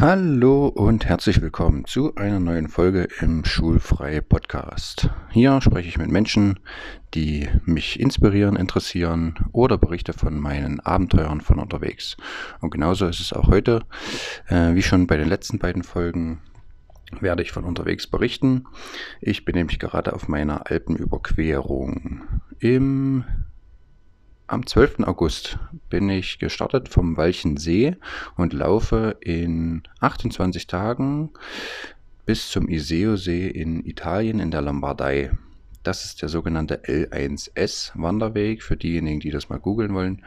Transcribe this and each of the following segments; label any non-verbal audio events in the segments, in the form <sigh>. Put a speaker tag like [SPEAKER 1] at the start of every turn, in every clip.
[SPEAKER 1] Hallo und herzlich willkommen zu einer neuen Folge im Schulfrei Podcast. Hier spreche ich mit Menschen, die mich inspirieren, interessieren oder berichte von meinen Abenteuern von unterwegs. Und genauso ist es auch heute. Äh, wie schon bei den letzten beiden Folgen werde ich von unterwegs berichten. Ich bin nämlich gerade auf meiner Alpenüberquerung im am 12. August bin ich gestartet vom Walchensee und laufe in 28 Tagen bis zum Iseo-See in Italien in der Lombardei. Das ist der sogenannte L1S Wanderweg für diejenigen, die das mal googeln wollen.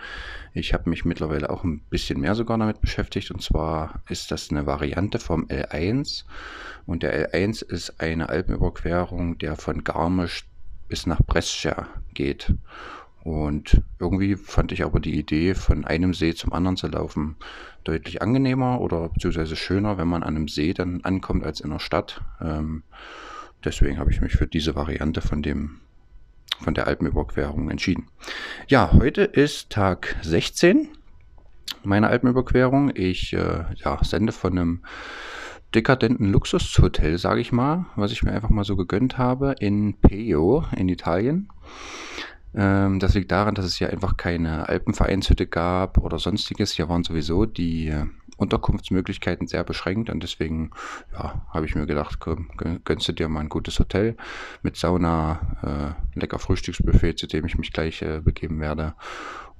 [SPEAKER 1] Ich habe mich mittlerweile auch ein bisschen mehr sogar damit beschäftigt und zwar ist das eine Variante vom L1 und der L1 ist eine Alpenüberquerung, der von Garmisch bis nach Brescia geht. Und irgendwie fand ich aber die Idee, von einem See zum anderen zu laufen, deutlich angenehmer oder beziehungsweise schöner, wenn man an einem See dann ankommt als in der Stadt. Ähm, deswegen habe ich mich für diese Variante von dem von der Alpenüberquerung entschieden. Ja, heute ist Tag 16 meiner Alpenüberquerung. Ich äh, ja, sende von einem dekadenten Luxushotel, sage ich mal, was ich mir einfach mal so gegönnt habe in Pejo in Italien. Ähm, das liegt daran, dass es hier einfach keine Alpenvereinshütte gab oder sonstiges. Hier waren sowieso die äh, Unterkunftsmöglichkeiten sehr beschränkt und deswegen ja, habe ich mir gedacht, komm, gönnst du dir mal ein gutes Hotel mit Sauna, äh, lecker Frühstücksbuffet, zu dem ich mich gleich äh, begeben werde.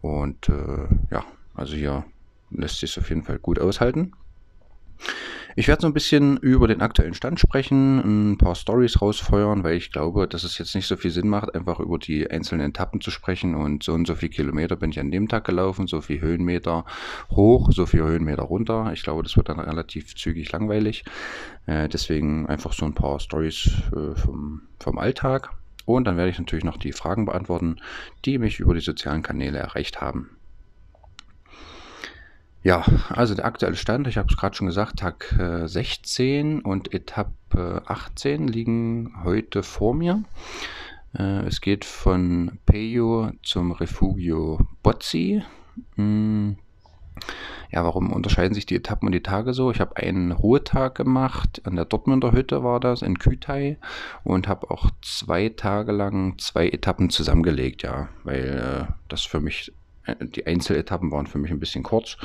[SPEAKER 1] Und äh, ja, also hier lässt sich auf jeden Fall gut aushalten. Ich werde so ein bisschen über den aktuellen Stand sprechen, ein paar Stories rausfeuern, weil ich glaube, dass es jetzt nicht so viel Sinn macht, einfach über die einzelnen Etappen zu sprechen und so und so viele Kilometer bin ich an dem Tag gelaufen, so viel Höhenmeter hoch, so viel Höhenmeter runter. Ich glaube, das wird dann relativ zügig langweilig. Äh, deswegen einfach so ein paar Stories äh, vom, vom Alltag. Und dann werde ich natürlich noch die Fragen beantworten, die mich über die sozialen Kanäle erreicht haben. Ja, also der aktuelle Stand, ich habe es gerade schon gesagt, Tag äh, 16 und Etappe 18 liegen heute vor mir. Äh, es geht von Peyo zum Refugio Bozzi. Hm. Ja, warum unterscheiden sich die Etappen und die Tage so? Ich habe einen Ruhetag gemacht, an der Dortmunder Hütte war das, in Kütai und habe auch zwei Tage lang zwei Etappen zusammengelegt, ja, weil äh, das für mich die Einzeletappen waren für mich ein bisschen kurz.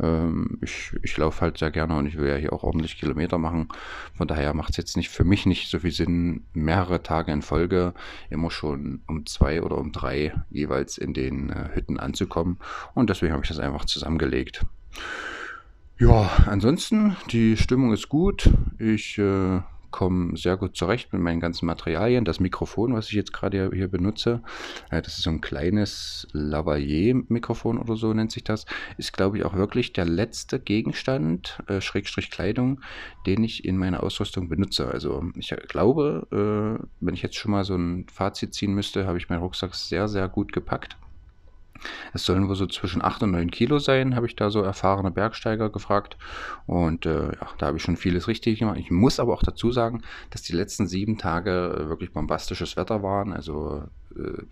[SPEAKER 1] Ähm, ich, ich laufe halt sehr gerne und ich will ja hier auch ordentlich Kilometer machen. Von daher macht es jetzt nicht für mich nicht so viel Sinn, mehrere Tage in Folge immer schon um zwei oder um drei jeweils in den äh, Hütten anzukommen. Und deswegen habe ich das einfach zusammengelegt. Ja, ansonsten, die Stimmung ist gut. Ich äh, komme sehr gut zurecht mit meinen ganzen Materialien. Das Mikrofon, was ich jetzt gerade hier benutze, äh, das ist so ein kleines Lavalier-Mikrofon oder so nennt sich das, ist glaube ich auch wirklich der letzte Gegenstand, äh, Schrägstrich Kleidung, den ich in meiner Ausrüstung benutze. Also ich glaube, äh, wenn ich jetzt schon mal so ein Fazit ziehen müsste, habe ich meinen Rucksack sehr, sehr gut gepackt. Es sollen wohl so zwischen 8 und 9 Kilo sein, habe ich da so erfahrene Bergsteiger gefragt. Und äh, ja, da habe ich schon vieles richtig gemacht. Ich muss aber auch dazu sagen, dass die letzten sieben Tage wirklich bombastisches Wetter waren. Also äh,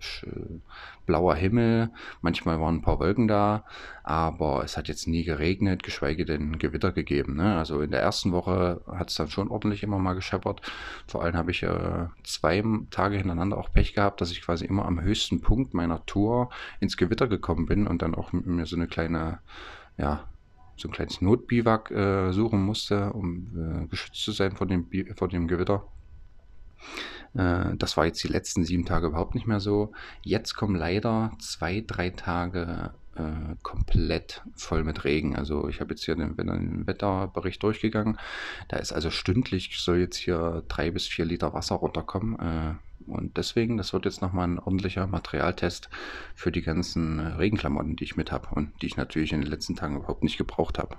[SPEAKER 1] blauer Himmel, manchmal waren ein paar Wolken da, aber es hat jetzt nie geregnet, geschweige denn Gewitter gegeben. Ne? Also in der ersten Woche hat es dann schon ordentlich immer mal gescheppert. Vor allem habe ich äh, zwei Tage hintereinander auch Pech gehabt, dass ich quasi immer am höchsten Punkt meiner Tour ins Gewitter gekommen bin und dann auch mir so eine kleine, ja, so ein kleines Notbiwak äh, suchen musste, um äh, geschützt zu sein vor dem, vor dem Gewitter. Äh, das war jetzt die letzten sieben Tage überhaupt nicht mehr so. Jetzt kommen leider zwei, drei Tage äh, komplett voll mit Regen. Also ich habe jetzt hier den, den, Wetterbericht durchgegangen. Da ist also stündlich soll jetzt hier drei bis vier Liter Wasser runterkommen. Äh, und deswegen, das wird jetzt nochmal ein ordentlicher Materialtest für die ganzen Regenklamotten, die ich mit habe und die ich natürlich in den letzten Tagen überhaupt nicht gebraucht habe.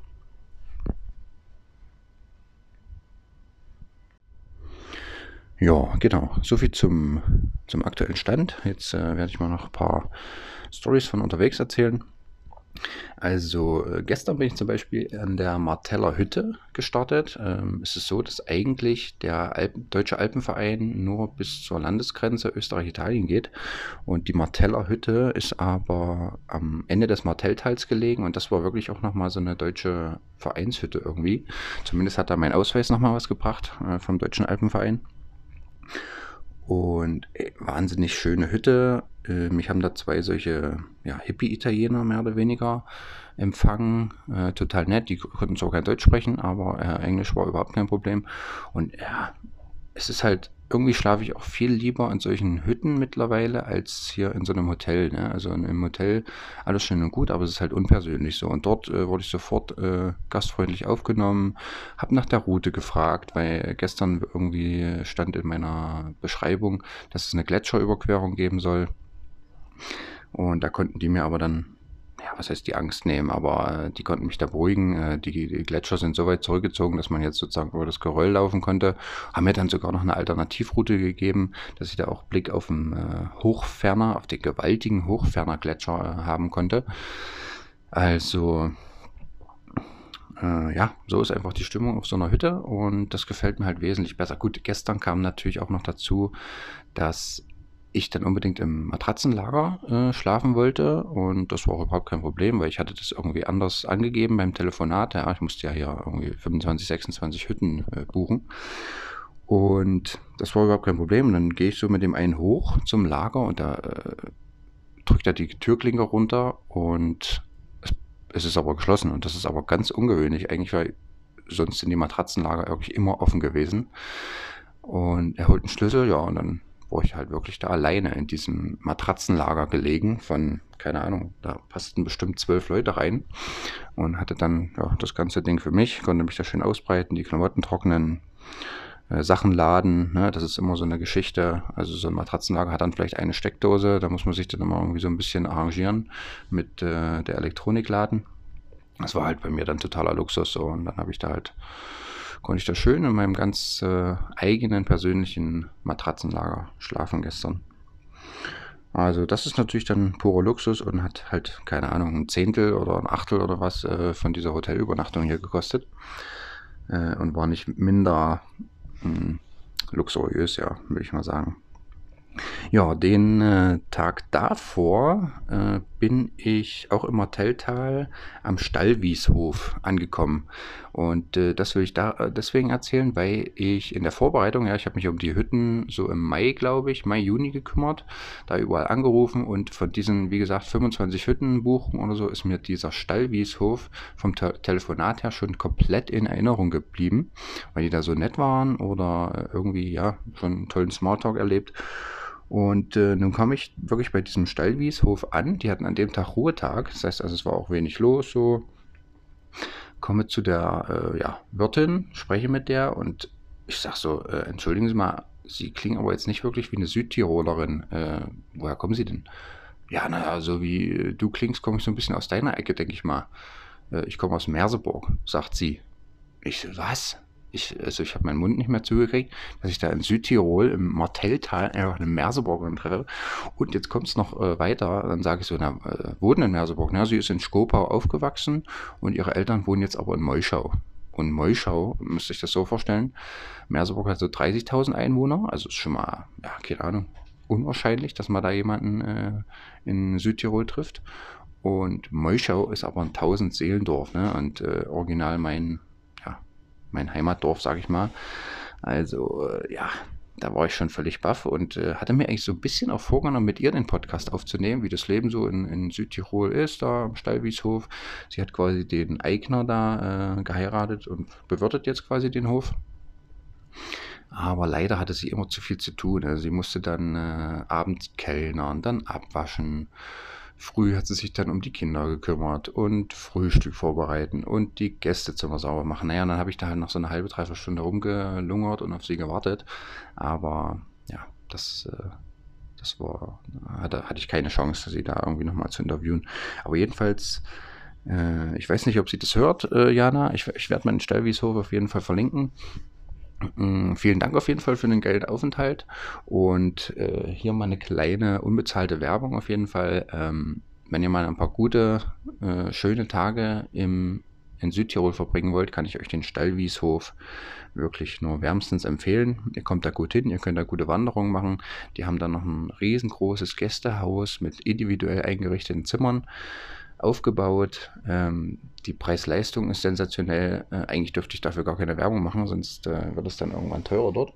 [SPEAKER 1] Ja, genau. Soviel zum, zum aktuellen Stand. Jetzt äh, werde ich mal noch ein paar Stories von unterwegs erzählen. Also äh, gestern bin ich zum Beispiel an der Marteller Hütte gestartet. Ähm, es ist so, dass eigentlich der Alpen, Deutsche Alpenverein nur bis zur Landesgrenze Österreich-Italien geht. Und die Marteller Hütte ist aber am Ende des Martelltals gelegen. Und das war wirklich auch nochmal so eine deutsche Vereinshütte irgendwie. Zumindest hat da mein Ausweis nochmal was gebracht äh, vom Deutschen Alpenverein. Und ey, wahnsinnig schöne Hütte. Äh, mich haben da zwei solche ja, Hippie-Italiener mehr oder weniger empfangen. Äh, total nett. Die konnten zwar kein Deutsch sprechen, aber äh, Englisch war überhaupt kein Problem. Und ja, es ist halt irgendwie schlafe ich auch viel lieber in solchen Hütten mittlerweile als hier in so einem Hotel. Ne? Also im Hotel alles schön und gut, aber es ist halt unpersönlich so. Und dort äh, wurde ich sofort äh, gastfreundlich aufgenommen, habe nach der Route gefragt, weil gestern irgendwie stand in meiner Beschreibung, dass es eine Gletscherüberquerung geben soll. Und da konnten die mir aber dann ja, was heißt die Angst nehmen, aber äh, die konnten mich da beruhigen. Äh, die, die, Gletscher sind so weit zurückgezogen, dass man jetzt sozusagen über das Geröll laufen konnte. Haben mir dann sogar noch eine Alternativroute gegeben, dass ich da auch Blick auf den äh, Hochferner, auf den gewaltigen Hochferner Gletscher äh, haben konnte. Also, äh, ja, so ist einfach die Stimmung auf so einer Hütte und das gefällt mir halt wesentlich besser. Gut, gestern kam natürlich auch noch dazu, dass ich dann unbedingt im Matratzenlager äh, schlafen wollte und das war auch überhaupt kein Problem, weil ich hatte das irgendwie anders angegeben beim Telefonat. Ja, ich musste ja hier irgendwie 25, 26 Hütten äh, buchen und das war überhaupt kein Problem. Und dann gehe ich so mit dem einen hoch zum Lager und da äh, drückt er die Türklinke runter und es, es ist aber geschlossen und das ist aber ganz ungewöhnlich eigentlich, weil sonst sind die Matratzenlager wirklich immer offen gewesen. Und er holt einen Schlüssel, ja, und dann war ich halt wirklich da alleine in diesem Matratzenlager gelegen von, keine Ahnung, da passten bestimmt zwölf Leute rein und hatte dann ja, das ganze Ding für mich, konnte mich da schön ausbreiten, die Klamotten trocknen, äh, Sachen laden, ne? das ist immer so eine Geschichte. Also so ein Matratzenlager hat dann vielleicht eine Steckdose, da muss man sich dann immer irgendwie so ein bisschen arrangieren mit äh, der Elektronikladen. Das war halt bei mir dann totaler Luxus so und dann habe ich da halt konnte ich da schön in meinem ganz äh, eigenen persönlichen Matratzenlager schlafen gestern. Also das ist natürlich dann purer Luxus und hat halt, keine Ahnung, ein Zehntel oder ein Achtel oder was äh, von dieser Hotelübernachtung hier gekostet. Äh, und war nicht minder mh, hm, luxuriös, ja, würde ich mal sagen. Ja, den äh, Tag davor äh, bin ich auch im Martelltal am Stallwieshof angekommen. Und äh, das will ich da äh, deswegen erzählen, weil ich in der Vorbereitung, ja, ich habe mich um die Hütten so im Mai, glaube ich, Mai, Juni gekümmert, da überall angerufen und von diesen, wie gesagt, 25 Hütten buchen oder so, ist mir dieser Stallwieshof vom Te Telefonat her schon komplett in Erinnerung geblieben, weil die da so nett waren oder äh, irgendwie, ja, schon einen tollen Smalltalk erlebt. Und äh, nun kam ich wirklich bei diesem Stallwieshof an. Die hatten an dem Tag Ruhetag. Das heißt also, es war auch wenig los. So komme zu der äh, ja, Wirtin, spreche mit der und ich sag so, äh, entschuldigen Sie mal, Sie klingen aber jetzt nicht wirklich wie eine Südtirolerin. Äh, woher kommen Sie denn? Ja, naja, so wie du klingst, komme ich so ein bisschen aus deiner Ecke, denke ich mal. Äh, ich komme aus Merseburg, sagt sie. Ich so, was? Ich, also ich habe meinen Mund nicht mehr zugekriegt, dass ich da in Südtirol im Martelltal einfach eine Merseburgerin treffe. Und jetzt kommt es noch äh, weiter, dann sage ich so, na, äh, wohnen in Merseburg. Na, sie ist in Skopau aufgewachsen und ihre Eltern wohnen jetzt aber in Meuschau. Und Meuschau, müsste ich das so vorstellen, Merseburg hat so 30.000 Einwohner, also ist schon mal, ja, keine Ahnung, unwahrscheinlich, dass man da jemanden äh, in Südtirol trifft. Und Meuschau ist aber ein 1000 Seelendorf, ne? Und äh, original mein mein Heimatdorf, sage ich mal. Also äh, ja, da war ich schon völlig baff und äh, hatte mir eigentlich so ein bisschen auch vorgenommen, mit ihr den Podcast aufzunehmen, wie das Leben so in, in Südtirol ist, da am Stallwieshof. Sie hat quasi den Eigner da äh, geheiratet und bewirtet jetzt quasi den Hof. Aber leider hatte sie immer zu viel zu tun. Also sie musste dann äh, abends kellnern, dann abwaschen Früh hat sie sich dann um die Kinder gekümmert und Frühstück vorbereiten und die Gästezimmer sauber machen. Naja, dann habe ich da halt noch so eine halbe, dreiviertel Stunde rumgelungert und auf sie gewartet. Aber ja, das, äh, das war, hatte, hatte ich keine Chance, sie da irgendwie nochmal zu interviewen. Aber jedenfalls, äh, ich weiß nicht, ob sie das hört, äh, Jana. Ich, ich werde meinen Stellwieshof auf jeden Fall verlinken. Mm, vielen Dank auf jeden Fall für den Geldaufenthalt und äh, hier mal eine kleine unbezahlte Werbung auf jeden Fall. Ähm, wenn ihr mal ein paar gute, äh, schöne Tage im, in Südtirol verbringen wollt, kann ich euch den Stallwieshof wirklich nur wärmstens empfehlen. Ihr kommt da gut hin, ihr könnt da gute Wanderungen machen. Die haben da noch ein riesengroßes Gästehaus mit individuell eingerichteten Zimmern aufgebaut. Ähm, die Preis-Leistung ist sensationell. Äh, eigentlich dürfte ich dafür gar keine Werbung machen, sonst äh, wird es dann irgendwann teurer dort.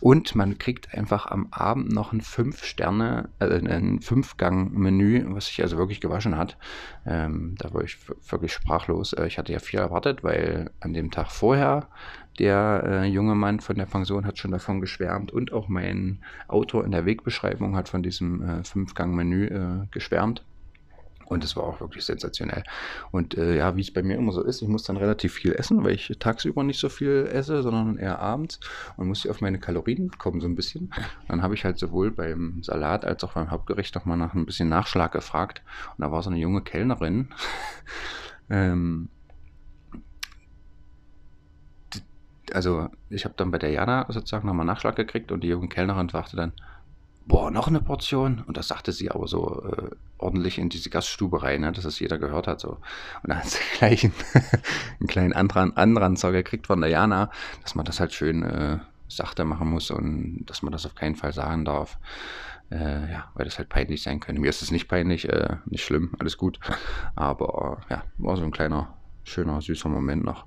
[SPEAKER 1] Und man kriegt einfach am Abend noch ein 5-Sterne, äh, ein 5-Gang-Menü, was sich also wirklich gewaschen hat. Ähm, da war ich wirklich sprachlos. Äh, ich hatte ja viel erwartet, weil an dem Tag vorher der äh, junge Mann von der Pension hat schon davon geschwärmt und auch mein Autor in der Wegbeschreibung hat von diesem äh, Fünf-Gang-Menü äh, geschwärmt. Und es war auch wirklich sensationell. Und äh, ja, wie es bei mir immer so ist, ich muss dann relativ viel essen, weil ich tagsüber nicht so viel esse, sondern eher abends und muss auf meine Kalorien kommen so ein bisschen. Dann habe ich halt sowohl beim Salat als auch beim Hauptgericht nochmal nach ein bisschen Nachschlag gefragt. Und da war so eine junge Kellnerin. <laughs> ähm, also ich habe dann bei der Jana sozusagen nochmal Nachschlag gekriegt und die junge Kellnerin fragte dann, boah, noch eine Portion. Und das sagte sie aber so äh, ordentlich in diese Gaststube rein, ne, dass es jeder gehört hat. So. Und dann hat sie <laughs> gleich einen, einen kleinen Andran, Anranzer gekriegt von der Jana, dass man das halt schön äh, sachte machen muss und dass man das auf keinen Fall sagen darf. Äh, ja, weil das halt peinlich sein könnte. Mir ist es nicht peinlich, äh, nicht schlimm, alles gut. Aber ja, war so ein kleiner, schöner, süßer Moment noch.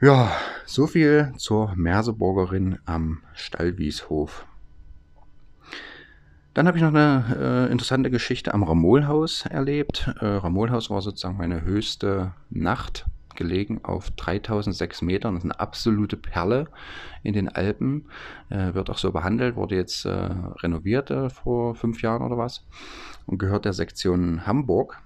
[SPEAKER 1] Ja, so viel zur Merseburgerin am Stallwieshof. Dann habe ich noch eine äh, interessante Geschichte am Ramolhaus erlebt. Äh, Ramolhaus war sozusagen meine höchste Nacht, gelegen auf 3006 Metern. Das ist eine absolute Perle in den Alpen. Äh, wird auch so behandelt, wurde jetzt äh, renoviert äh, vor fünf Jahren oder was und gehört der Sektion Hamburg.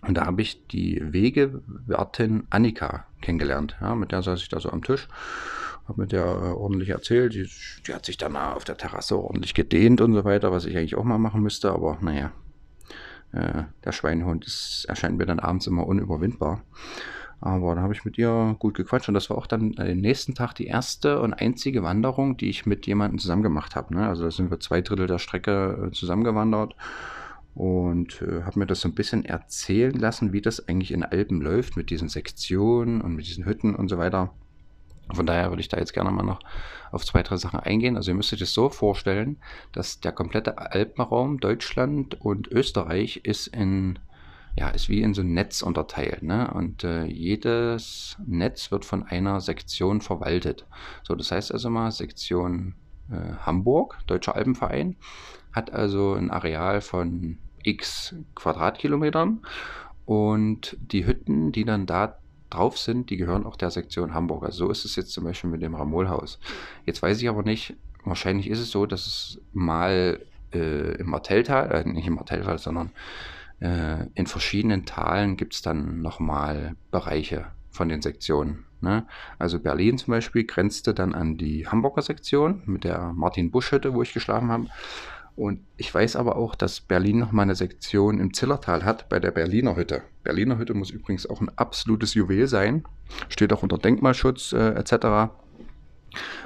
[SPEAKER 1] Und da habe ich die Wegewertin Annika kennengelernt. Ja, mit der saß ich da so am Tisch habe mit der äh, ordentlich erzählt. Die, die, hat sich dann auf der Terrasse ordentlich gedehnt und so weiter, was ich eigentlich auch mal machen müsste, aber naja, äh, der Schweinehund ist, erscheint mir dann abends immer unüberwindbar. Aber da habe ich mit ihr gut gequatscht und das war auch dann den nächsten Tag die erste und einzige Wanderung, die ich mit jemandem zusammen gemacht habe. Ne? Also da sind wir zwei Drittel der Strecke äh, zusammengewandert und äh, habe mir das so ein bisschen erzählen lassen, wie das eigentlich in Alpen läuft mit diesen Sektionen und mit diesen Hütten und so weiter. Von daher würde ich da jetzt gerne mal noch auf zwei, drei Sachen eingehen. Also ihr müsst euch das so vorstellen, dass der komplette Alpenraum Deutschland und Österreich ist in ja, ist wie in so ein Netz unterteilt. Ne? Und äh, jedes Netz wird von einer Sektion verwaltet. So, das heißt also mal, Sektion äh, Hamburg, Deutscher Alpenverein, hat also ein Areal von x Quadratkilometern und die Hütten, die dann da drauf sind, die gehören auch der Sektion Hamburg. Also so ist es jetzt zum Beispiel mit dem Ramolhaus. Jetzt weiß ich aber nicht, wahrscheinlich ist es so, dass es mal äh, im Martelltal, äh, nicht im Martelltal, sondern äh, in verschiedenen Talen gibt es dann nochmal Bereiche von den Sektionen. Ne? Also Berlin zum Beispiel grenzte dann an die Hamburger Sektion mit der Martin-Busch-Hütte, wo ich geschlafen habe. Und ich weiß aber auch, dass Berlin noch mal eine Sektion im Zillertal hat bei der Berliner Hütte. Berliner Hütte muss übrigens auch ein absolutes Juwel sein. Steht auch unter Denkmalschutz äh, etc.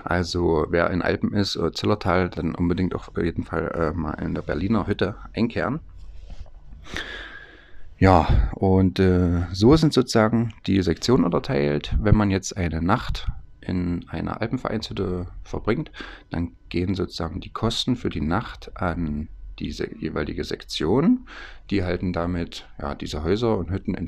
[SPEAKER 1] Also wer in Alpen ist, äh, Zillertal, dann unbedingt auf jeden Fall äh, mal in der Berliner Hütte einkehren. Ja, und äh, so sind sozusagen die Sektionen unterteilt. Wenn man jetzt eine Nacht in einer Alpenvereinshütte verbringt, dann gehen sozusagen die Kosten für die Nacht an diese jeweilige Sektion. Die halten damit ja, diese Häuser und Hütten in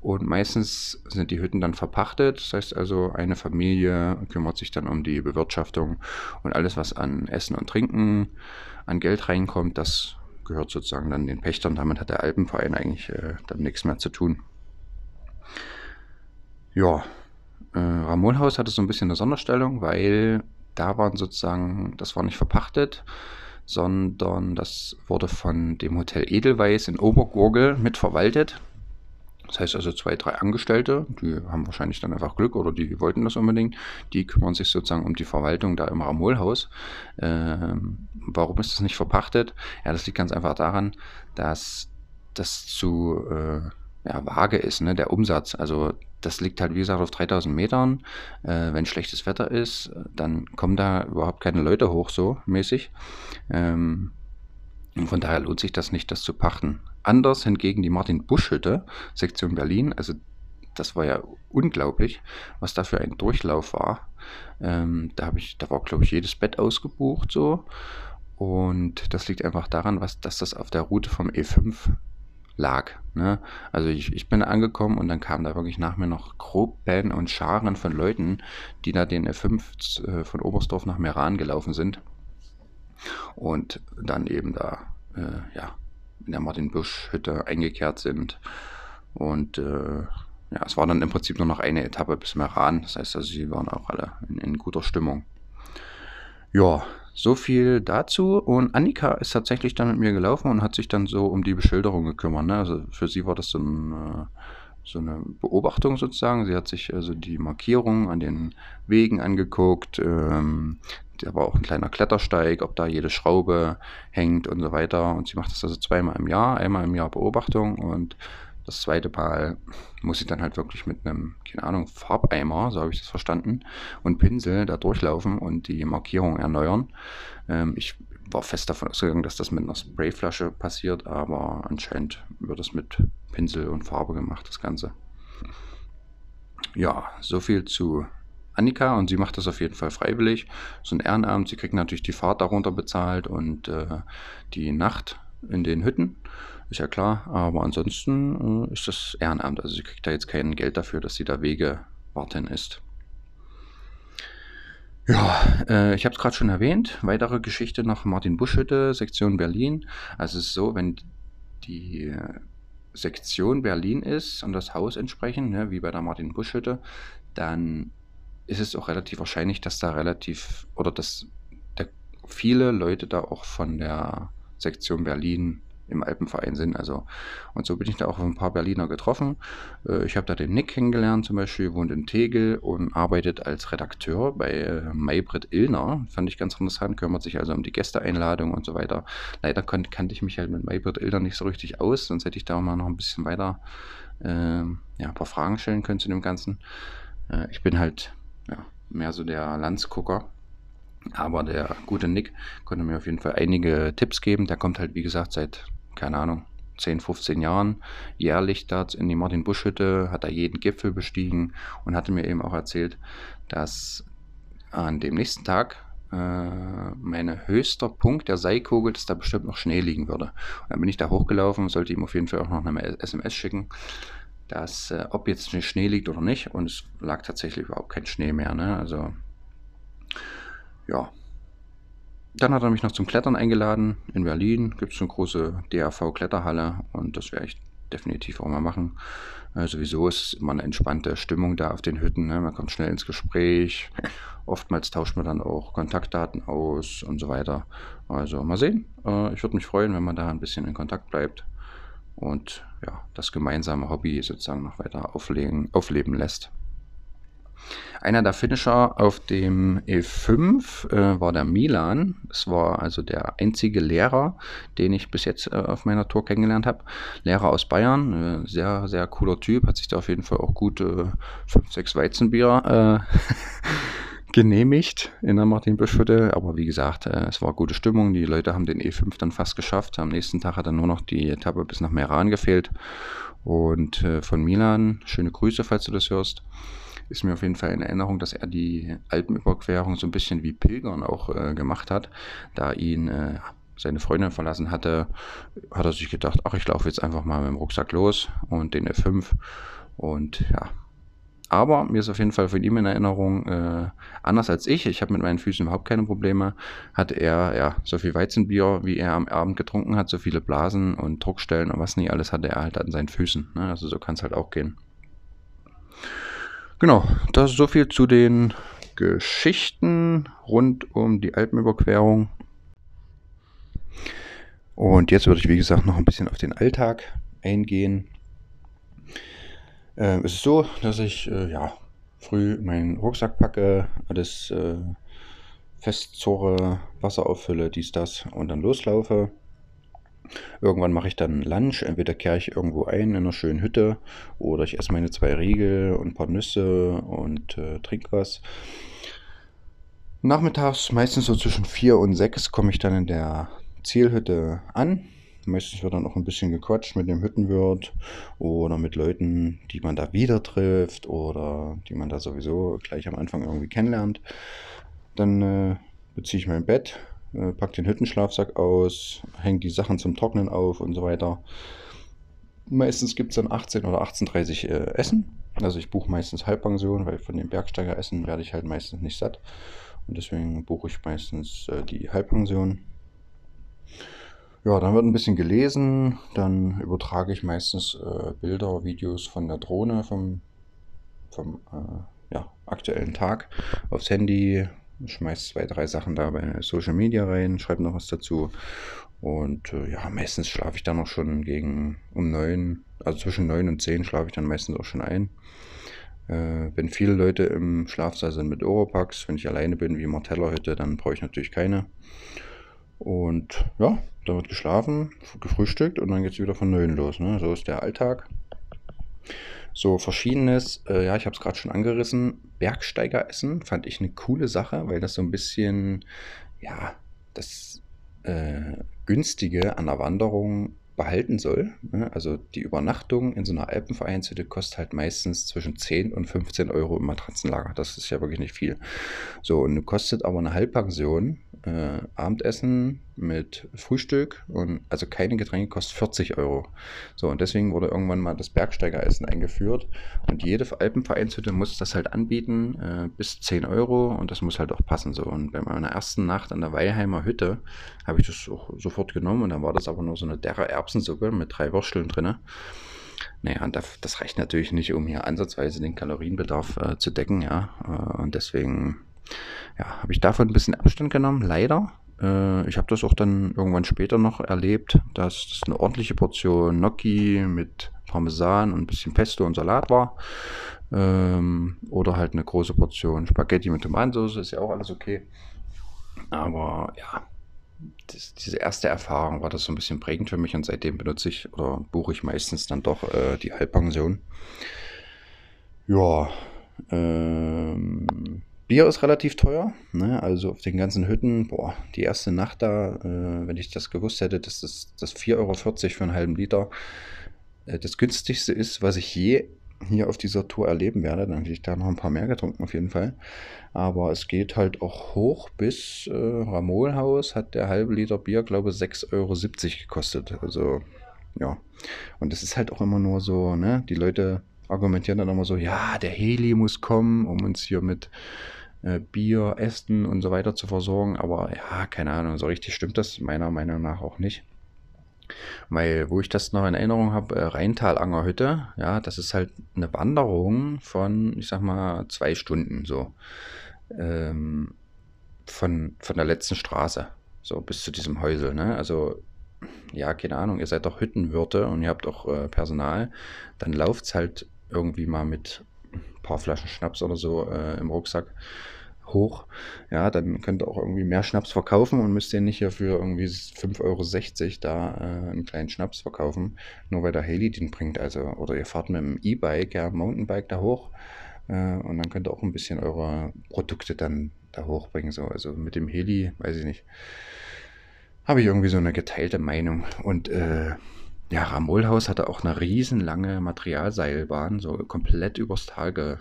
[SPEAKER 1] und meistens sind die Hütten dann verpachtet. Das heißt also, eine Familie kümmert sich dann um die Bewirtschaftung und alles, was an Essen und Trinken, an Geld reinkommt, das gehört sozusagen dann den Pächtern. Damit hat der Alpenverein eigentlich äh, dann nichts mehr zu tun. Ja, äh, Ramonhaus hatte so ein bisschen eine Sonderstellung, weil da waren sozusagen, das war nicht verpachtet, sondern das wurde von dem Hotel Edelweiß in Obergurgel mitverwaltet. Das heißt also zwei, drei Angestellte, die haben wahrscheinlich dann einfach Glück oder die wollten das unbedingt, die kümmern sich sozusagen um die Verwaltung da im Ramolhaus. Ähm, warum ist das nicht verpachtet? Ja, das liegt ganz einfach daran, dass das zu äh, ja, vage ist, ne, der Umsatz. Also das liegt halt, wie gesagt, auf 3000 Metern. Äh, wenn schlechtes Wetter ist, dann kommen da überhaupt keine Leute hoch, so mäßig. Ähm, Und von daher lohnt sich das nicht, das zu pachten. Anders hingegen die Martin-Busch-Hütte, Sektion Berlin. Also das war ja unglaublich, was da für ein Durchlauf war. Ähm, da, ich, da war, glaube ich, jedes Bett ausgebucht so. Und das liegt einfach daran, was, dass das auf der Route vom E5 lag. Ne? Also ich, ich bin angekommen und dann kamen da wirklich nach mir noch Gruppen und Scharen von Leuten, die da den E5 äh, von Oberstdorf nach Meran gelaufen sind. Und dann eben da, äh, ja, in der Martin-Busch-Hütte eingekehrt sind. Und äh, ja, es war dann im Prinzip nur noch eine Etappe bis Meran. Das heißt also, sie waren auch alle in, in guter Stimmung. Ja, so viel dazu. Und Annika ist tatsächlich dann mit mir gelaufen und hat sich dann so um die Beschilderung gekümmert. Ne? Also für sie war das so, ein, äh, so eine Beobachtung sozusagen. Sie hat sich also die Markierungen an den Wegen angeguckt. Ähm, da war auch ein kleiner Klettersteig, ob da jede Schraube hängt und so weiter. Und sie macht das also zweimal im Jahr, einmal im Jahr Beobachtung und das zweite Mal muss ich dann halt wirklich mit einem, keine Ahnung, Farbeimer, so habe ich das verstanden, und Pinsel da durchlaufen und die Markierung erneuern. Ähm, ich war fest davon ausgegangen, dass das mit einer Sprayflasche passiert, aber anscheinend wird es mit Pinsel und Farbe gemacht, das Ganze. Ja, so viel zu Annika und sie macht das auf jeden Fall freiwillig. So ein Ehrenamt, sie kriegt natürlich die Fahrt darunter bezahlt und äh, die Nacht in den Hütten ist ja klar. Aber ansonsten äh, ist das Ehrenamt. Also sie kriegt da jetzt kein Geld dafür, dass sie da Wege warten ist. Ja, äh, ich habe es gerade schon erwähnt. Weitere Geschichte nach Martin Buschhütte, Sektion Berlin. Also es ist so, wenn die Sektion Berlin ist und das Haus entsprechend, ne, wie bei der Martin Buschhütte, dann ist es auch relativ wahrscheinlich, dass da relativ oder dass da viele Leute da auch von der Sektion Berlin im Alpenverein sind. Also, und so bin ich da auch auf ein paar Berliner getroffen. Äh, ich habe da den Nick kennengelernt, zum Beispiel, wohnt in Tegel und arbeitet als Redakteur bei äh, Maybrit Illner. Fand ich ganz interessant, kümmert sich also um die Gästeeinladung und so weiter. Leider kan kannte ich mich halt mit Maybrit Illner nicht so richtig aus, sonst hätte ich da mal noch ein bisschen weiter äh, ja, ein paar Fragen stellen können zu dem Ganzen. Äh, ich bin halt ja, mehr so der Landsgucker aber der gute Nick konnte mir auf jeden Fall einige Tipps geben. Der kommt halt, wie gesagt, seit, keine Ahnung, 10, 15 Jahren jährlich da in die Martin-Busch-Hütte, hat da jeden Gipfel bestiegen und hatte mir eben auch erzählt, dass an dem nächsten Tag äh, mein höchster Punkt der Seilkugel, dass da bestimmt noch Schnee liegen würde. Und dann bin ich da hochgelaufen, sollte ihm auf jeden Fall auch noch eine SMS schicken, dass äh, ob jetzt Schnee liegt oder nicht. Und es lag tatsächlich überhaupt kein Schnee mehr. Ne? Also ja. Dann hat er mich noch zum Klettern eingeladen. In Berlin gibt es eine große DAV-Kletterhalle und das werde ich definitiv auch mal machen. Äh, sowieso ist immer eine entspannte Stimmung da auf den Hütten. Ne? Man kommt schnell ins Gespräch. Oftmals tauscht man dann auch Kontaktdaten aus und so weiter. Also mal sehen. Äh, ich würde mich freuen, wenn man da ein bisschen in Kontakt bleibt und ja, das gemeinsame Hobby sozusagen noch weiter auflegen, aufleben lässt. Einer der Finisher auf dem E5 äh, war der Milan. Es war also der einzige Lehrer, den ich bis jetzt äh, auf meiner Tour kennengelernt habe. Lehrer aus Bayern, äh, sehr, sehr cooler Typ, hat sich da auf jeden Fall auch gute 5, 6 Weizenbier äh, <laughs> genehmigt in der Martin Büschhütte. Aber wie gesagt, äh, es war gute Stimmung. Die Leute haben den E5 dann fast geschafft. Am nächsten Tag hat dann nur noch die Etappe bis nach Meran gefehlt. Und äh, von Milan, schöne Grüße, falls du das hörst ist mir auf jeden Fall in Erinnerung, dass er die Alpenüberquerung so ein bisschen wie Pilgern auch äh, gemacht hat. Da ihn äh, seine Freundin verlassen hatte, hat er sich gedacht, ach, ich laufe jetzt einfach mal mit dem Rucksack los und den F5 und ja. Aber mir ist auf jeden Fall von ihm in Erinnerung, äh, anders als ich, ich habe mit meinen Füßen überhaupt keine Probleme, hat er ja so viel Weizenbier, wie er am Abend getrunken hat, so viele Blasen und Druckstellen und was nicht alles hatte er halt an seinen Füßen. Ne? Also so kann es halt auch gehen. Genau, das ist so viel zu den Geschichten rund um die Alpenüberquerung. Und jetzt würde ich, wie gesagt, noch ein bisschen auf den Alltag eingehen. Äh, es ist so, dass ich äh, ja, früh meinen Rucksack packe, alles äh, festzurre, Wasser auffülle, dies, das und dann loslaufe. Irgendwann mache ich dann Lunch, entweder kehre ich irgendwo ein in einer schönen Hütte oder ich esse meine zwei Riegel und ein paar Nüsse und äh, trinke was. Nachmittags, meistens so zwischen 4 und 6, komme ich dann in der Zielhütte an. Meistens wird dann auch ein bisschen gequatscht mit dem Hüttenwirt oder mit Leuten, die man da wieder trifft oder die man da sowieso gleich am Anfang irgendwie kennenlernt. Dann äh, beziehe ich mein Bett, äh, pack den Hüttenschlafsack aus, hänge die Sachen zum Trocknen auf und so weiter. Meistens gibt es dann 18 oder 18.30 äh, Essen. Also ich buche meistens Halbpension, weil von dem Bergsteigeressen werde ich halt meistens nicht satt. Und deswegen buche ich meistens äh, die Halbpension. Ja, dann wird ein bisschen gelesen, dann übertrage ich meistens äh, Bilder, Videos von der Drohne vom, vom äh, ja, aktuellen Tag aufs Handy, schmeiß zwei, drei Sachen da bei Social Media rein, schreibe noch was dazu. Und äh, ja, meistens schlafe ich dann auch schon gegen um neun, also zwischen neun und zehn schlafe ich dann meistens auch schon ein. Äh, wenn viele Leute im Schlafsaal sind mit Oropax, wenn ich alleine bin wie Martellerhütte, dann brauche ich natürlich keine. Und ja, da wird geschlafen, gefrühstückt und dann geht es wieder von neun los. Ne? So ist der Alltag. So verschiedenes, äh, ja, ich habe es gerade schon angerissen. Bergsteigeressen fand ich eine coole Sache, weil das so ein bisschen, ja, das äh, Günstige an der Wanderung behalten soll. Ne? Also die Übernachtung in so einer Alpenvereinshütte kostet halt meistens zwischen 10 und 15 Euro im Matratzenlager. Das ist ja wirklich nicht viel. So, und kostet aber eine Halbpension, äh, Abendessen mit Frühstück und also keine Getränke kostet 40 Euro. So, und deswegen wurde irgendwann mal das Bergsteigeressen eingeführt. Und jede Alpenvereinshütte muss das halt anbieten, äh, bis 10 Euro und das muss halt auch passen. So, und bei meiner ersten Nacht an der Weiheimer Hütte habe ich das auch sofort genommen und dann war das aber nur so eine derre Erbsensuppe mit drei Würsteln drin. Naja, und das reicht natürlich nicht, um hier ansatzweise den Kalorienbedarf äh, zu decken, ja. Äh, und deswegen ja, habe ich davon ein bisschen Abstand genommen, leider. Äh, ich habe das auch dann irgendwann später noch erlebt, dass das eine ordentliche Portion Gnocchi mit Parmesan und ein bisschen Pesto und Salat war. Ähm, oder halt eine große Portion Spaghetti mit Tomatensauce, ist ja auch alles okay. Aber ja, das, diese erste Erfahrung war das so ein bisschen prägend für mich und seitdem benutze ich oder buche ich meistens dann doch äh, die Halbpension. Ja, ähm, Bier ist relativ teuer, ne? also auf den ganzen Hütten, boah, die erste Nacht da, äh, wenn ich das gewusst hätte, dass das, das 4,40 Euro für einen halben Liter äh, das günstigste ist, was ich je hier auf dieser Tour erleben werde. Dann hätte ich da noch ein paar mehr getrunken auf jeden Fall. Aber es geht halt auch hoch bis äh, Ramolhaus hat der halbe Liter Bier, glaube ich, 6,70 Euro gekostet. Also ja. Und es ist halt auch immer nur so, ne? Die Leute argumentieren dann immer so, ja, der Heli muss kommen, um uns hier mit äh, Bier, Ästen und so weiter zu versorgen. Aber ja, keine Ahnung, so richtig stimmt das meiner Meinung nach auch nicht. Weil, wo ich das noch in Erinnerung habe, äh, Rheintalangerhütte, ja, das ist halt eine Wanderung von, ich sag mal, zwei Stunden so. Ähm, von, von der letzten Straße, so bis zu diesem Häusel, ne? Also, ja, keine Ahnung, ihr seid doch Hüttenwirte und ihr habt auch äh, Personal, dann lauft es halt irgendwie mal mit ein paar Flaschen Schnaps oder so äh, im Rucksack hoch. Ja, dann könnt ihr auch irgendwie mehr Schnaps verkaufen und müsst ihr nicht hier für irgendwie 5,60 Euro da äh, einen kleinen Schnaps verkaufen, nur weil der Heli den bringt. Also, oder ihr fahrt mit dem E-Bike, ja, Mountainbike da hoch äh, und dann könnt ihr auch ein bisschen eure Produkte dann da hochbringen. So. Also mit dem Heli, weiß ich nicht, habe ich irgendwie so eine geteilte Meinung. Und äh, ja, Ramolhaus hatte auch eine riesenlange Materialseilbahn, so komplett übers Tal ge,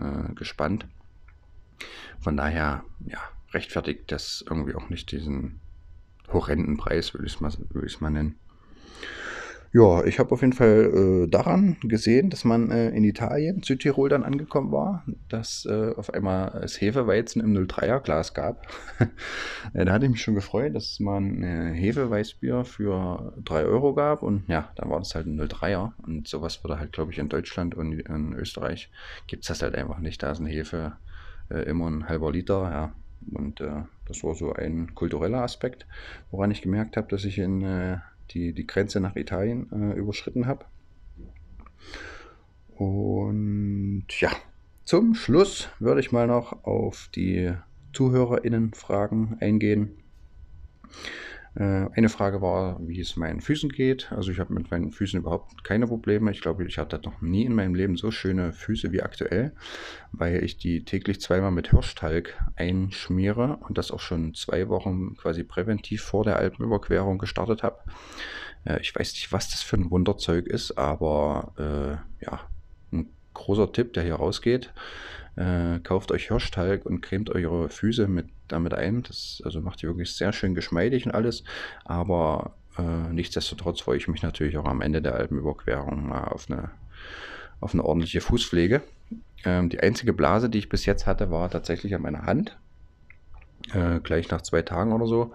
[SPEAKER 1] äh, gespannt. Von daher, ja, rechtfertigt das irgendwie auch nicht diesen horrenden Preis, würde ich es mal, mal nennen. Ja, ich habe auf jeden Fall äh, daran gesehen, dass man äh, in Italien, Südtirol dann angekommen war, dass äh, auf einmal es Hefeweizen im 03er Glas gab. <laughs> Äh, da hatte ich mich schon gefreut, dass man äh, Hefeweißbier für 3 Euro gab und ja, dann war das halt ein 03er und sowas wurde halt, glaube ich, in Deutschland und in Österreich gibt es das halt einfach nicht. Da ist eine Hefe äh, immer ein halber Liter, ja. Und das war so ein kultureller Aspekt, woran ich gemerkt habe, dass ich in die, die Grenze nach Italien äh, überschritten habe. Und ja, zum Schluss würde ich mal noch auf die ZuhörerInnen-Fragen eingehen. Äh, eine Frage war, wie es meinen Füßen geht. Also ich habe mit meinen Füßen überhaupt keine Probleme. Ich glaube, ich hatte noch nie in meinem Leben so schöne Füße wie aktuell, weil ich die täglich zweimal mit Hirschtalg einschmiere und das auch schon zwei Wochen quasi präventiv vor der Alpenüberquerung gestartet habe. Äh, ich weiß nicht, was das für ein Wunderzeug ist, aber äh, ja, ein großer Tipp, der hier rausgeht. Äh, kauft euch Hirschtalg und cremt eure Füße mit, damit ein. Das also macht die wirklich sehr schön geschmeidig und alles. Aber äh, nichtsdestotrotz freue ich mich natürlich auch am Ende der Alpenüberquerung mal auf eine, auf eine ordentliche Fußpflege. Ähm, die einzige Blase, die ich bis jetzt hatte, war tatsächlich an meiner Hand. Äh, gleich nach zwei Tagen oder so.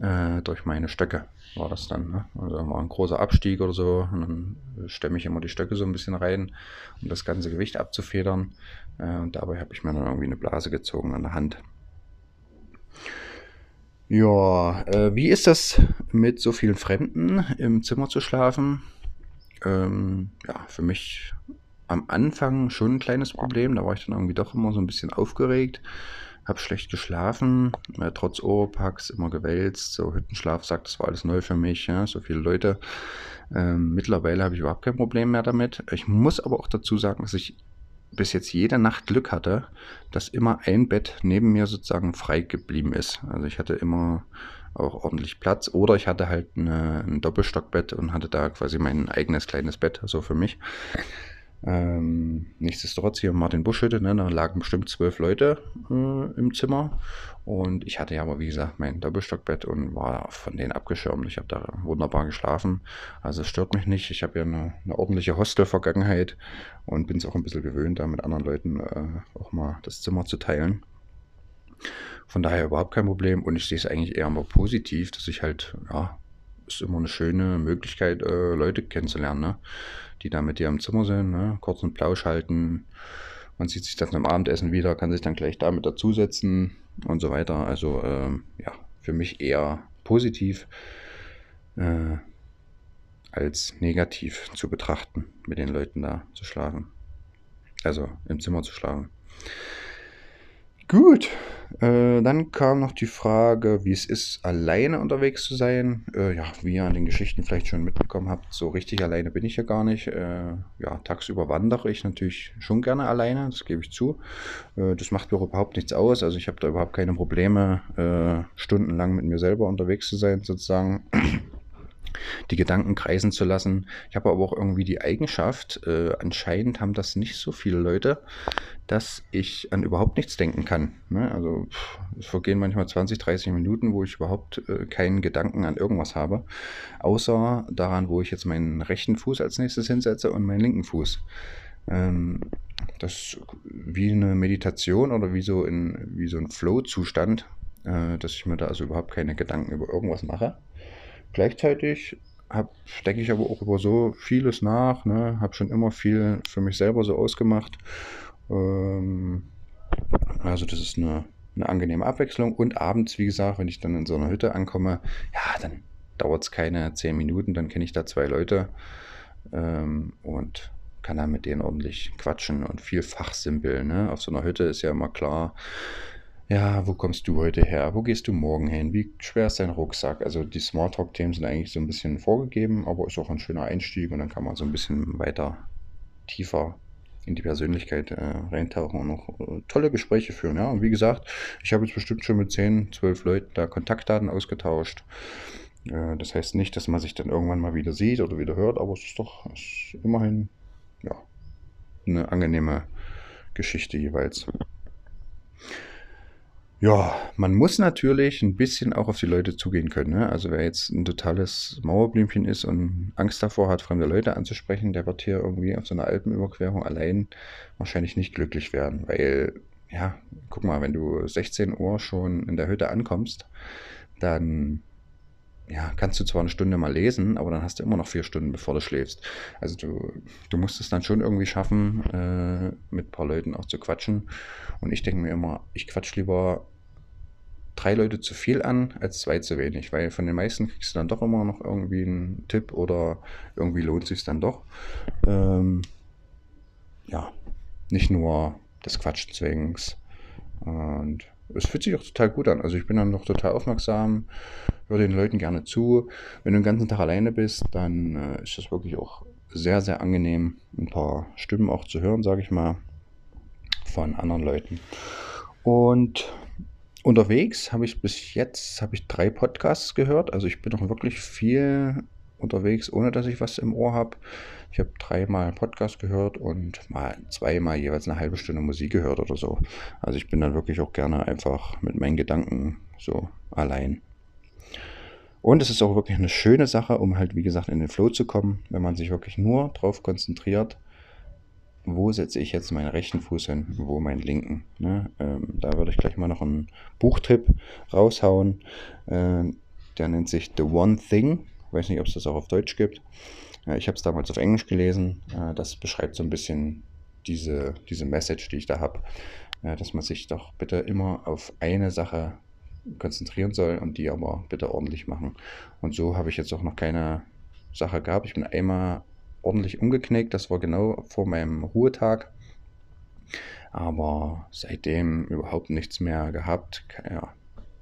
[SPEAKER 1] Äh, durch meine Stöcke war das dann. Ne? Also war ein großer Abstieg oder so. Und dann stemme ich immer die Stöcke so ein bisschen rein, um das ganze Gewicht abzufedern. Äh, und dabei habe ich mir dann irgendwie eine Blase gezogen an der Hand. Ja, äh, wie ist das mit so vielen Fremden im Zimmer zu schlafen? Ähm, ja, für mich am Anfang schon ein kleines Problem. Da war ich dann irgendwie doch immer so ein bisschen aufgeregt habe schlecht geschlafen, äh, trotz Oropax immer gewälzt, so Hüttenschlafsack, das war alles neu für mich, ja, so viele Leute. Ähm, mittlerweile habe ich überhaupt kein Problem mehr damit. Ich muss aber auch dazu sagen, dass ich bis jetzt jede Nacht Glück hatte, dass immer ein Bett neben mir sozusagen frei geblieben ist. Also ich hatte immer auch ordentlich Platz oder ich hatte halt eine, ein Doppelstockbett und hatte da quasi mein eigenes kleines Bett, so für mich. Ähm, nichtsdestotrotz hier Martin Buschhütte, ne, da lagen bestimmt zwölf Leute äh, im Zimmer. Und ich hatte ja aber, wie gesagt, mein Doppelstockbett und war von denen abgeschirmt. Ich habe da wunderbar geschlafen. Also es stört mich nicht. Ich habe ja eine, eine ordentliche Hostel-Vergangenheit und bin es auch ein bisschen gewöhnt, da mit anderen Leuten äh, auch mal das Zimmer zu teilen. Von daher überhaupt kein Problem. Und ich sehe es eigentlich eher mal positiv, dass ich halt, ja, ist immer eine schöne Möglichkeit, äh, Leute kennenzulernen. Ne? Die da mit dir im Zimmer sind, ne? kurzen Plausch halten. Man sieht sich dann am Abendessen wieder, kann sich dann gleich damit dazusetzen und so weiter. Also ähm, ja, für mich eher positiv äh, als negativ zu betrachten, mit den Leuten da zu schlafen. Also im Zimmer zu schlafen. Gut, äh, dann kam noch die Frage, wie es ist, alleine unterwegs zu sein. Äh, ja, wie ihr an den Geschichten vielleicht schon mitbekommen habt, so richtig alleine bin ich ja gar nicht. Äh, ja, tagsüber wandere ich natürlich schon gerne alleine, das gebe ich zu. Äh, das macht mir überhaupt nichts aus. Also ich habe da überhaupt keine Probleme, äh, stundenlang mit mir selber unterwegs zu sein, sozusagen die Gedanken kreisen zu lassen. Ich habe aber auch irgendwie die Eigenschaft, äh, anscheinend haben das nicht so viele Leute, dass ich an überhaupt nichts denken kann. Ne? Also pff, es vergehen manchmal 20, 30 Minuten, wo ich überhaupt äh, keinen Gedanken an irgendwas habe, außer daran, wo ich jetzt meinen rechten Fuß als nächstes hinsetze und meinen linken Fuß. Ähm, das wie eine Meditation oder wie so, in, wie so ein Flow-Zustand, äh, dass ich mir da also überhaupt keine Gedanken über irgendwas mache. Gleichzeitig denke ich aber auch über so vieles nach, ne? habe schon immer viel für mich selber so ausgemacht. Ähm, also das ist eine, eine angenehme Abwechslung. Und abends, wie gesagt, wenn ich dann in so einer Hütte ankomme, ja, dann dauert es keine zehn Minuten, dann kenne ich da zwei Leute ähm, und kann dann mit denen ordentlich quatschen und viel fachsimpeln. Ne? Auf so einer Hütte ist ja immer klar, ja, wo kommst du heute her? Wo gehst du morgen hin? Wie schwer ist dein Rucksack? Also die Smalltalk-Themen sind eigentlich so ein bisschen vorgegeben, aber ist auch ein schöner Einstieg und dann kann man so ein bisschen weiter tiefer in die Persönlichkeit äh, reintauchen und noch äh, tolle Gespräche führen. Ja, und wie gesagt, ich habe jetzt bestimmt schon mit 10, 12 Leuten da Kontaktdaten ausgetauscht. Äh, das heißt nicht, dass man sich dann irgendwann mal wieder sieht oder wieder hört, aber es ist doch ist immerhin ja, eine angenehme Geschichte jeweils. Ja, man muss natürlich ein bisschen auch auf die Leute zugehen können. Ne? Also wer jetzt ein totales Mauerblümchen ist und Angst davor hat, fremde Leute anzusprechen, der wird hier irgendwie auf so einer Alpenüberquerung allein wahrscheinlich nicht glücklich werden. Weil, ja, guck mal, wenn du 16 Uhr schon in der Hütte ankommst, dann ja, kannst du zwar eine Stunde mal lesen, aber dann hast du immer noch vier Stunden, bevor du schläfst. Also du, du musst es dann schon irgendwie schaffen, äh, mit ein paar Leuten auch zu quatschen. Und ich denke mir immer, ich quatsch lieber drei Leute zu viel an als zwei zu wenig, weil von den meisten kriegst du dann doch immer noch irgendwie einen Tipp oder irgendwie lohnt sich dann doch. Ähm, ja, nicht nur des Quatschzwängs. Und es fühlt sich auch total gut an. Also ich bin dann noch total aufmerksam, höre den Leuten gerne zu. Wenn du den ganzen Tag alleine bist, dann äh, ist das wirklich auch sehr, sehr angenehm, ein paar Stimmen auch zu hören, sage ich mal, von anderen Leuten. Und unterwegs habe ich bis jetzt habe ich drei Podcasts gehört. Also ich bin noch wirklich viel unterwegs, ohne dass ich was im Ohr habe. Ich habe dreimal Podcast gehört und mal zweimal jeweils eine halbe Stunde Musik gehört oder so. Also ich bin dann wirklich auch gerne einfach mit meinen Gedanken so allein. Und es ist auch wirklich eine schöne Sache, um halt, wie gesagt, in den Flow zu kommen, wenn man sich wirklich nur darauf konzentriert, wo setze ich jetzt meinen rechten Fuß hin, wo meinen linken. Ne? Ähm, da würde ich gleich mal noch einen Buchtipp raushauen. Äh, der nennt sich The One Thing. Ich weiß nicht, ob es das auch auf Deutsch gibt. Äh, ich habe es damals auf Englisch gelesen. Äh, das beschreibt so ein bisschen diese, diese Message, die ich da habe, äh, dass man sich doch bitte immer auf eine Sache konzentrieren soll und die aber bitte ordentlich machen. Und so habe ich jetzt auch noch keine Sache gehabt. Ich bin einmal ordentlich umgeknickt. Das war genau vor meinem Ruhetag. Aber seitdem überhaupt nichts mehr gehabt. Ja.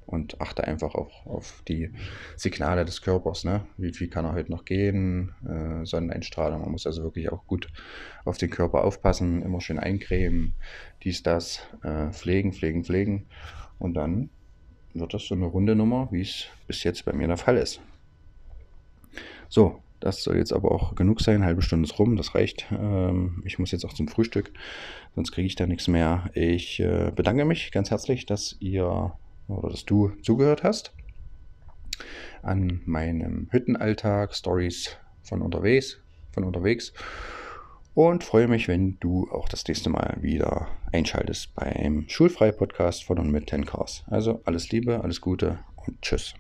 [SPEAKER 1] Und achte einfach auch auf die Signale des Körpers. Ne? Wie viel kann er heute noch gehen? Äh, Sonneneinstrahlung. Man muss also wirklich auch gut auf den Körper aufpassen. Immer schön eincremen. Dies, das. Äh, pflegen, pflegen, pflegen. Und dann wird das so eine runde Nummer, wie es bis jetzt bei mir der Fall ist. So, das soll jetzt aber auch genug sein. Halbe Stunde ist rum, das reicht. Ähm, ich muss jetzt auch zum Frühstück, sonst kriege ich da nichts mehr. Ich äh, bedanke mich ganz herzlich, dass ihr oder dass du zugehört hast an meinem Hüttenalltag, Stories von unterwegs, von unterwegs. Und freue mich, wenn du auch das nächste Mal wieder einschaltest beim Schulfrei-Podcast von und mit 10 Cars. Also alles Liebe, alles Gute und Tschüss.